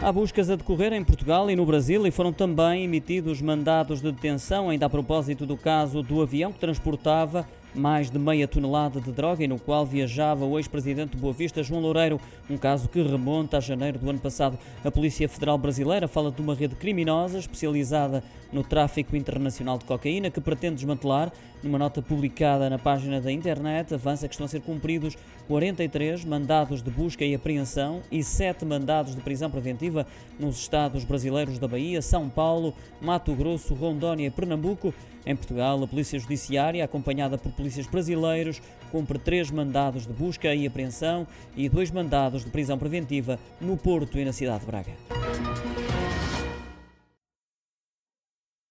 Há buscas a decorrer em Portugal e no Brasil e foram também emitidos mandados de detenção, ainda a propósito do caso do avião que transportava mais de meia tonelada de droga e no qual viajava o ex-presidente de Boa Vista, João Loureiro, um caso que remonta a janeiro do ano passado. A Polícia Federal Brasileira fala de uma rede criminosa especializada no tráfico internacional de cocaína que pretende desmantelar. Numa nota publicada na página da internet, avança que estão a ser cumpridos 43 mandados de busca e apreensão e 7 mandados de prisão preventiva nos estados brasileiros da Bahia, São Paulo, Mato Grosso, Rondônia e Pernambuco. Em Portugal, a Polícia Judiciária, acompanhada por polícias brasileiros, cumpre três mandados de busca e apreensão e dois mandados de prisão preventiva no Porto e na cidade de Braga.